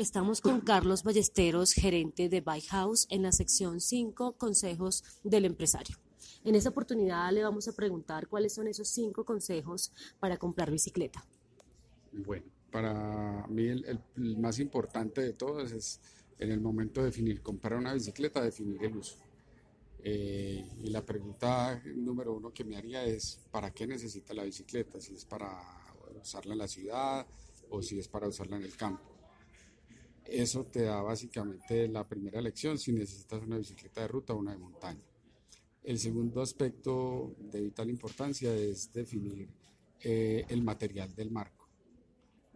Estamos con Carlos Ballesteros, gerente de Bike House, en la sección 5, consejos del empresario. En esta oportunidad le vamos a preguntar cuáles son esos cinco consejos para comprar bicicleta. Bueno, para mí el, más importante de todos es en el momento de definir comprar una bicicleta, definir el uso. Eh, y la pregunta número uno que me haría es, ¿para qué necesita la bicicleta? Si es para usarla en la ciudad o si es para usarla en el campo. Eso te da básicamente la primera lección si necesitas una bicicleta de ruta o una de montaña. El segundo aspecto de vital importancia es definir eh, el material del marco.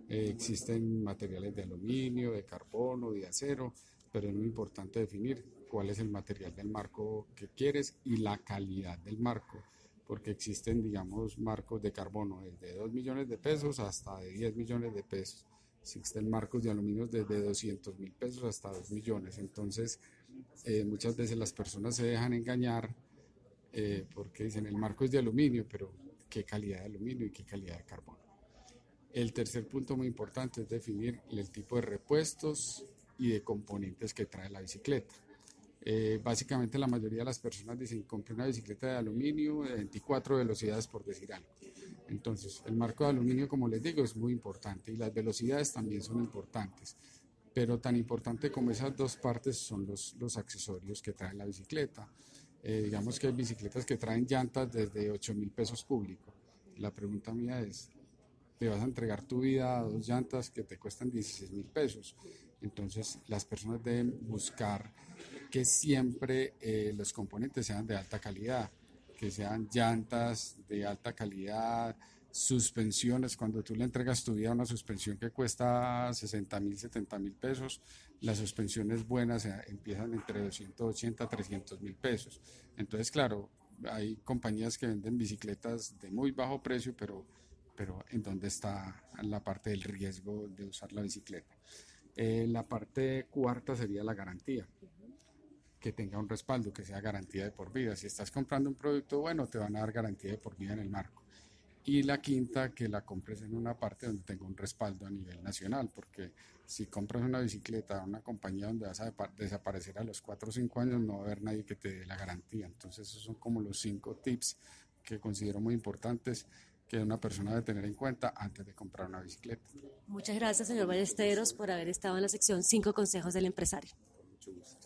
Eh, existen materiales de aluminio, de carbono, de acero, pero es muy importante definir cuál es el material del marco que quieres y la calidad del marco, porque existen, digamos, marcos de carbono desde 2 millones de pesos hasta de 10 millones de pesos. Existen marcos de aluminio desde 200 mil pesos hasta 2 millones. Entonces, eh, muchas veces las personas se dejan engañar eh, porque dicen el marco es de aluminio, pero qué calidad de aluminio y qué calidad de carbono. El tercer punto muy importante es definir el tipo de repuestos y de componentes que trae la bicicleta. Eh, básicamente la mayoría de las personas dicen compré una bicicleta de aluminio de 24 velocidades por decir algo. Entonces el marco de aluminio como les digo es muy importante y las velocidades también son importantes. Pero tan importante como esas dos partes son los, los accesorios que trae la bicicleta. Eh, digamos que hay bicicletas que traen llantas desde 8 mil pesos público. La pregunta mía es, ¿te vas a entregar tu vida a dos llantas que te cuestan 16 mil pesos? Entonces las personas deben buscar que siempre eh, los componentes sean de alta calidad, que sean llantas de alta calidad, suspensiones, cuando tú le entregas tu vida a una suspensión que cuesta 60 mil, 70 mil pesos, las suspensiones buenas empiezan entre 280 a 300 mil pesos. Entonces, claro, hay compañías que venden bicicletas de muy bajo precio, pero, pero ¿en dónde está la parte del riesgo de usar la bicicleta? Eh, la parte cuarta sería la garantía que tenga un respaldo, que sea garantía de por vida. Si estás comprando un producto bueno, te van a dar garantía de por vida en el marco. Y la quinta, que la compres en una parte donde tenga un respaldo a nivel nacional, porque si compras una bicicleta a una compañía donde vas a desaparecer a los 4 o 5 años, no va a haber nadie que te dé la garantía. Entonces, esos son como los cinco tips que considero muy importantes que una persona debe tener en cuenta antes de comprar una bicicleta. Muchas gracias, señor Ballesteros, por haber estado en la sección 5 consejos del empresario. mucho gusto.